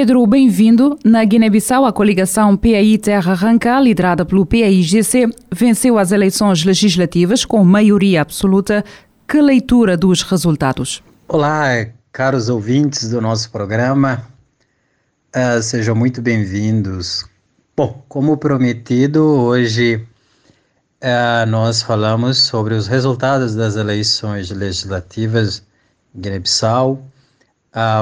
Pedro, bem-vindo. Na Guiné-Bissau, a coligação PAI Terra Arranca, liderada pelo PAIGC, venceu as eleições legislativas com maioria absoluta. Que leitura dos resultados? Olá, caros ouvintes do nosso programa. Uh, sejam muito bem-vindos. Bom, como prometido, hoje uh, nós falamos sobre os resultados das eleições legislativas Guiné-Bissau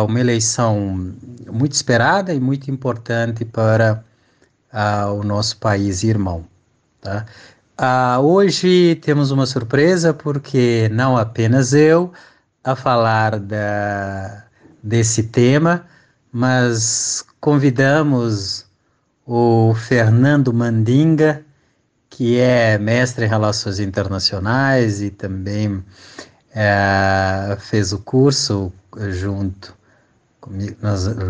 uma eleição muito esperada e muito importante para o nosso país irmão. Tá? Hoje temos uma surpresa porque não apenas eu a falar da, desse tema, mas convidamos o Fernando Mandinga, que é mestre em Relações Internacionais e também é, fez o curso junto comigo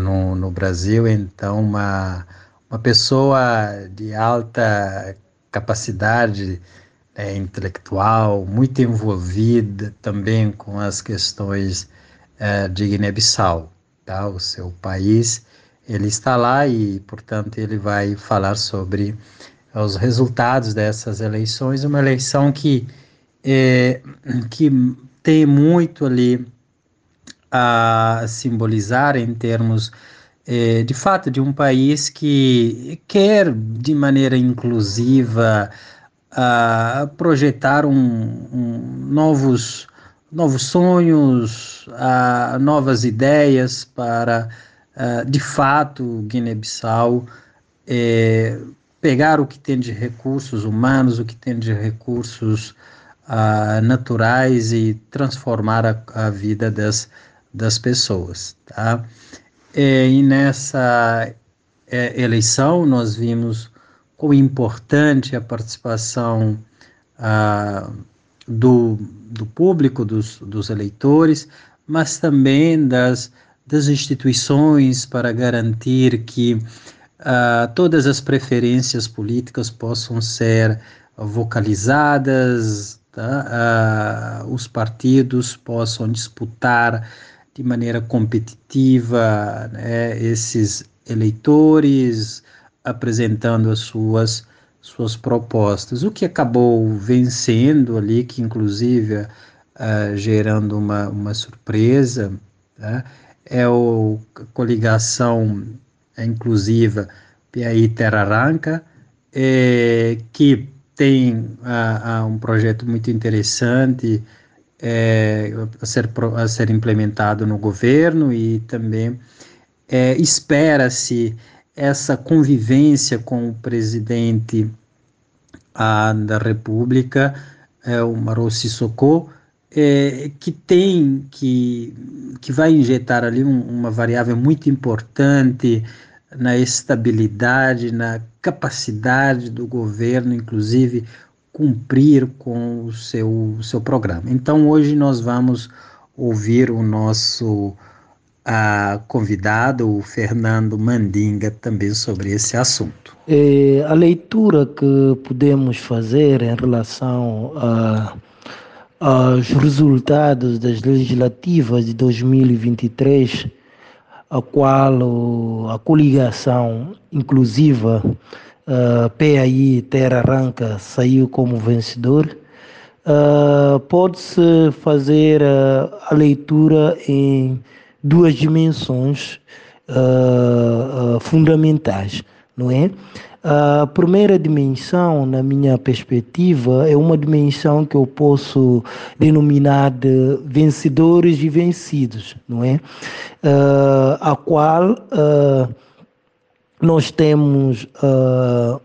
no, no Brasil, então uma, uma pessoa de alta capacidade é, intelectual, muito envolvida também com as questões é, de Guiné-Bissau, tá? o seu país. Ele está lá e, portanto, ele vai falar sobre os resultados dessas eleições, uma eleição que, é, que tem muito ali a simbolizar em termos eh, de fato de um país que quer de maneira inclusiva a projetar um, um, novos novos sonhos, a novas ideias para de fato Guiné-Bissau eh, pegar o que tem de recursos humanos, o que tem de recursos uh, naturais e transformar a, a vida das das pessoas, tá? É, e nessa é, eleição nós vimos como importante a participação ah, do, do público, dos, dos eleitores, mas também das, das instituições para garantir que ah, todas as preferências políticas possam ser vocalizadas, tá? ah, os partidos possam disputar de maneira competitiva né, esses eleitores apresentando as suas suas propostas, o que acabou vencendo ali, que inclusive uh, gerando uma, uma surpresa, tá? é o, a coligação inclusiva Piaí Terra é, que tem um projeto muito interessante, é, a, ser, a ser implementado no governo e também é, espera-se essa convivência com o presidente da República, é, o Maro Sissoko, é, que tem que, que vai injetar ali um, uma variável muito importante na estabilidade, na capacidade do governo, inclusive cumprir com o seu, seu programa. Então, hoje nós vamos ouvir o nosso uh, convidado, o Fernando Mandinga, também sobre esse assunto. É, a leitura que podemos fazer em relação a, aos resultados das legislativas de 2023, a qual a coligação inclusiva uh, ah, PAI Terra Arranca saiu como vencedor, uh, pode-se fazer uh, a leitura em duas dimensões fundamentais, não é? A primeira dimensão, na minha perspectiva, é uma dimensão que eu posso denominar de vencedores e vencidos, não é? a qual nós temos uh,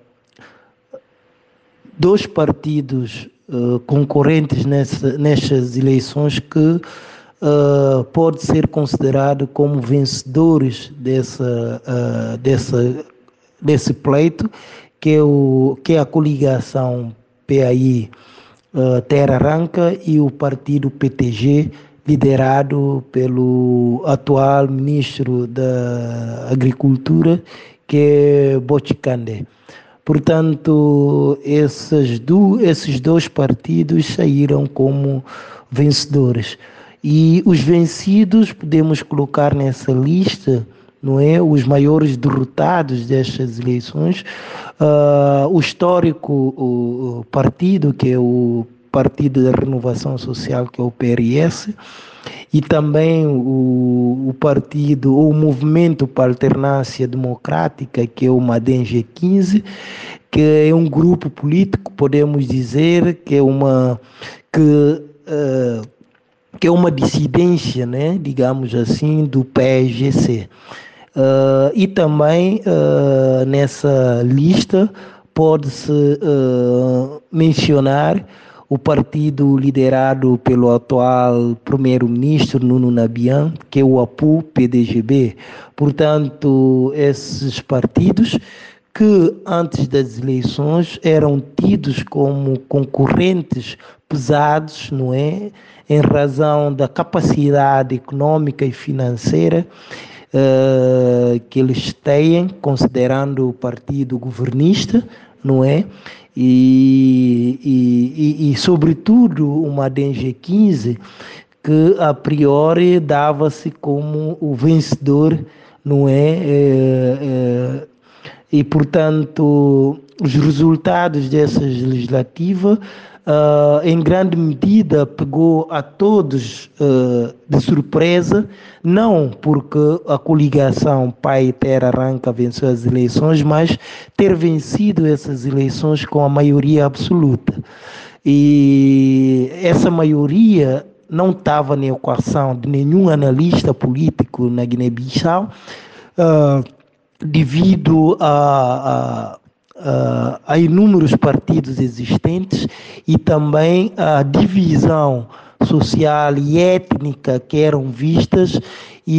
dois partidos uh, concorrentes nessa, nestas eleições que uh, pode ser considerado como vencedores dessa, uh, dessa, desse pleito, que é, o, que é a coligação PAI uh, Terra Arranca e o partido PTG, liderado pelo atual ministro da Agricultura, que é Boticande. Portanto, esses, do, esses dois partidos saíram como vencedores. E os vencidos podemos colocar nessa lista, não é? Os maiores derrotados destas eleições, uh, o histórico o, partido, que é o Partido da Renovação Social, que é o PRS, e também o, o partido, ou o Movimento para a Alternância Democrática, que é o MADEM G15, que é um grupo político, podemos dizer, que é uma que, uh, que é uma dissidência, né, digamos assim, do PSGC. Uh, e também uh, nessa lista pode-se mencionar o partido liderado pelo atual primeiro-ministro Nuno Nabian, que é o APU-PDGB. Portanto, esses partidos que antes das eleições eram tidos como concorrentes pesados, não é? Em razão da capacidade econômica e financeira uh, que eles têm, considerando o partido governista, não é? e, e, e, e sobretudo uma DNG 15 que a priori dava-se como o vencedor, não é? é, é e portanto os resultados dessa legislativa uh, em grande medida pegou a todos uh, de surpresa, não porque a coligação Pai Terra Arranca venceu as eleições, mas ter vencido essas eleições com a maioria absoluta. E essa maioria não estava na equação de nenhum analista político na Guiné-Bissau, uh, devido a, a uh, a inúmeros partidos existentes e também a divisão social e étnica que eram vistas e,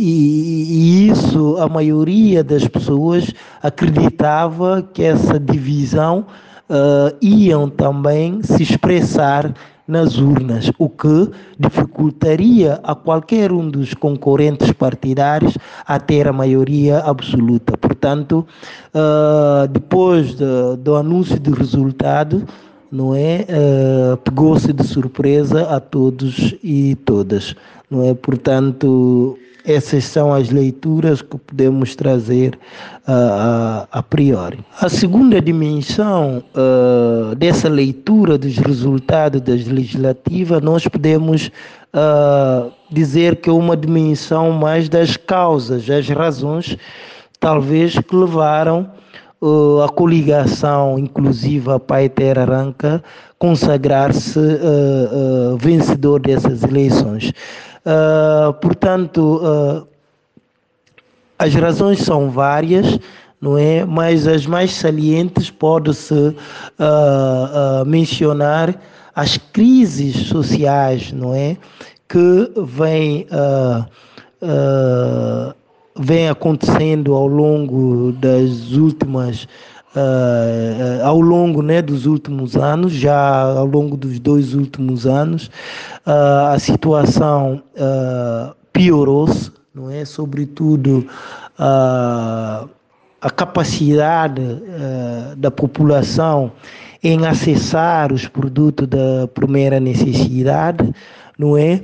e, e, isso a maioria das pessoas acreditava que essa divisão uh, iam também se expressar nas urnas, o que dificultaria a qualquer um dos concorrentes partidários a ter a maioria absoluta. Portanto, uh, depois de, do anúncio do resultado, não é, uh, pegou-se de surpresa a todos e todas, não é? Portanto, essas são as leituras que podemos trazer uh, a, a, priori. A segunda dimensão uh, dessa leitura dos resultados das legislativas, nós podemos uh, dizer que é uma dimensão mais das causas, as razões, talvez, que levaram a coligação inclusiva Pai Terra Arranca consagrar-se vencedor dessas eleições. Uh, portanto, uh, as razões são várias, não é? Mas as mais salientes pode-se uh, mencionar as crises sociais, não é? Que vêm vem acontecendo ao longo das últimas uh, ao longo né, dos últimos anos, já ao longo dos dois últimos anos, uh, a situação uh, piorou-se, não é? Sobretudo a capacidade da população em acessar os produtos da primeira necessidade não é?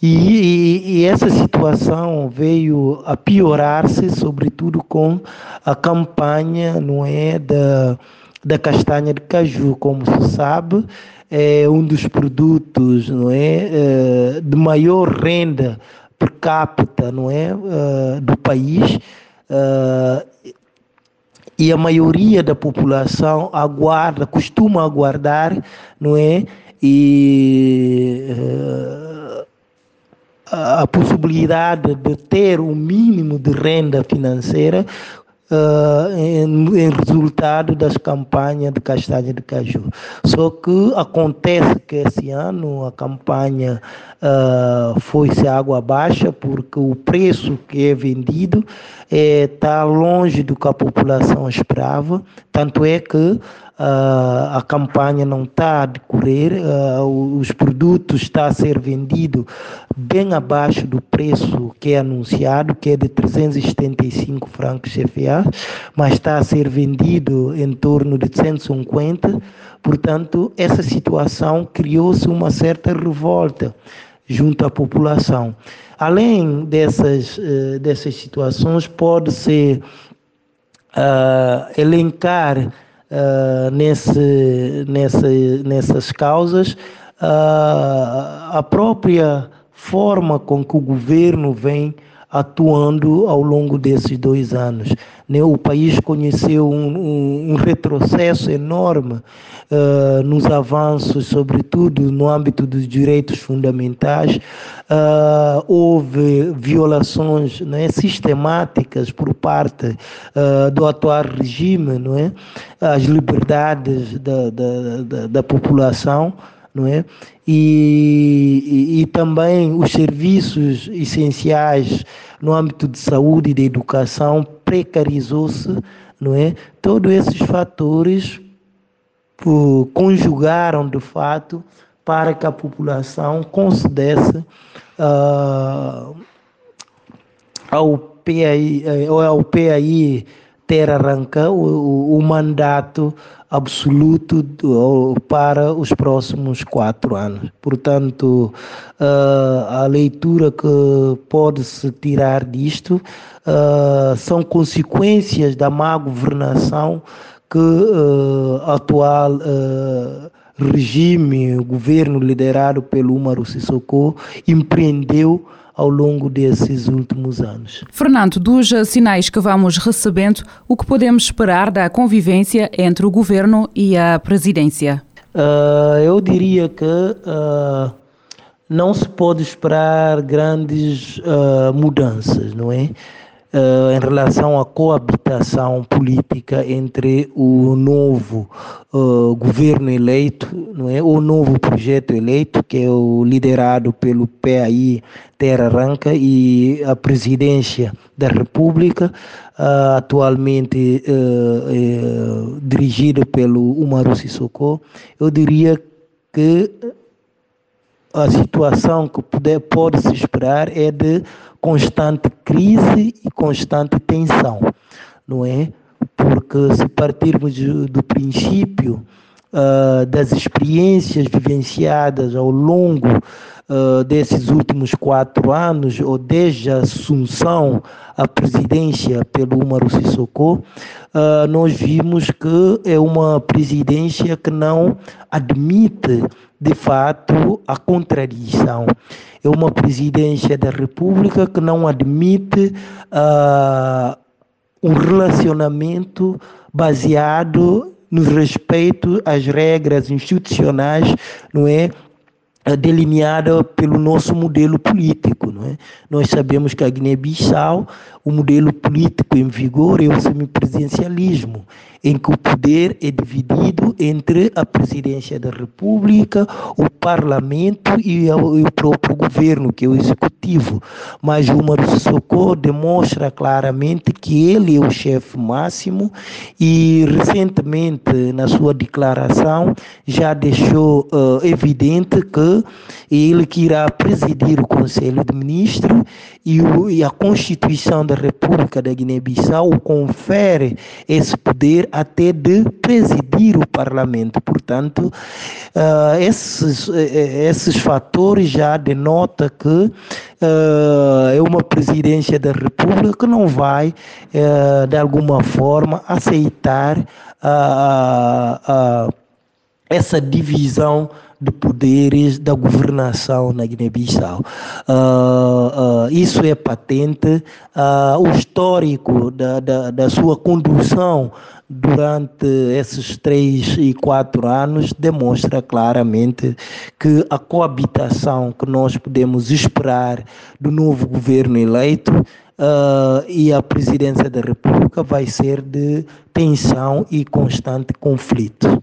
E, e, e, essa situação veio a piorar-se, sobretudo com a campanha, não é, da, da castanha de caju, como se sabe, é um dos produtos, não é, é de maior renda per capita, não é, é do país. É, e a maioria da população aguarda, costuma aguardar, não é, e uh, a possibilidade de ter um mínimo de renda financeira uh, em, em, resultado das campanhas de castanha de caju. Só que acontece que esse ano a campanha uh, foi-se água baixa porque o preço que é vendido está é, longe do que a população esperava, tanto é que Uh, a campanha não está a decorrer, uh, os produtos estão a ser vendidos bem abaixo do preço que é anunciado, que é de 375 francos CFA, mas está a ser vendido em torno de 150. Portanto, essa situação criou-se uma certa revolta junto à população. Além dessas, uh, dessas situações, pode-se elencar uh, nesse, nesse, nessas causas, uh, a própria forma com que o governo vem atuando ao longo desses dois anos. Né? O país conheceu um, um, um retrocesso enorme uh, nos avanços, sobretudo no âmbito dos direitos fundamentais. Uh, houve violações né, sistemáticas por parte uh, do atual regime, não é? as liberdades da, da, da, da população não é? E, e, e, também os serviços essenciais no âmbito de saúde e de educação precarizou-se, não é? Todos esses fatores uh, conjugaram de fato para que a população concedesse uh, ao PAI, ou ao PAI ter arranca o, o mandato absoluto para os próximos quatro anos. Portanto, uh, a leitura que pode-se tirar disto uh, são consequências da má governação que uh, atual regime, governo liderado pelo Umaru Sissoko, empreendeu ao longo desses últimos anos. Fernando, dos sinais que vamos recebendo, o que podemos esperar da convivência entre o governo e a presidência? Uh, eu diria que uh, não se pode esperar grandes uh, mudanças, não é? Uh, em relação à coabitação política entre o novo uh, governo eleito, não é, o novo projeto eleito que é o liderado pelo PAI Terra Ranca e a presidência da República, uh, atualmente uh, dirigido pelo Umaru Sissoko, eu diria que a situação que puder, pode se esperar é de constante crise e constante tensão, não é? Porque se partirmos do princípio uh, das experiências vivenciadas ao longo uh, desses últimos quatro anos, ou desde a assunção à presidência pelo Umaru Sissoko, uh, nós vimos que é uma presidência que não admite de fato a contradição é uma presidência da República que não admite uh, um relacionamento baseado no respeito às regras institucionais, não é? delineada pelo nosso modelo político. Não é? Nós sabemos que a Guiné-Bissau, o modelo político em vigor é o semipresidencialismo em que o poder é dividido entre a presidência da República, o parlamento e o próprio governo, que é o executivo. Mas o Umaru Sissoko demonstra claramente que ele é o chefe máximo e recentemente na sua declaração já deixou uh, evidente que ele que irá presidir o Conselho de Ministros e, e a Constituição da República da Guiné-Bissau confere esse poder até de presidir o parlamento. Portanto, uh, esses, uh, esses fatores já denotam que uh, é uma presidência da República que não vai, de alguma forma, aceitar essa divisão de poderes da governação na Guiné-Bissau. Uh, uh, isso é patente, uh, o histórico da, da, da sua condução durante esses três e quatro anos demonstra claramente que a coabitação que nós podemos esperar do novo governo eleito uh, e a presidência da República vai ser de tensão e constante conflito.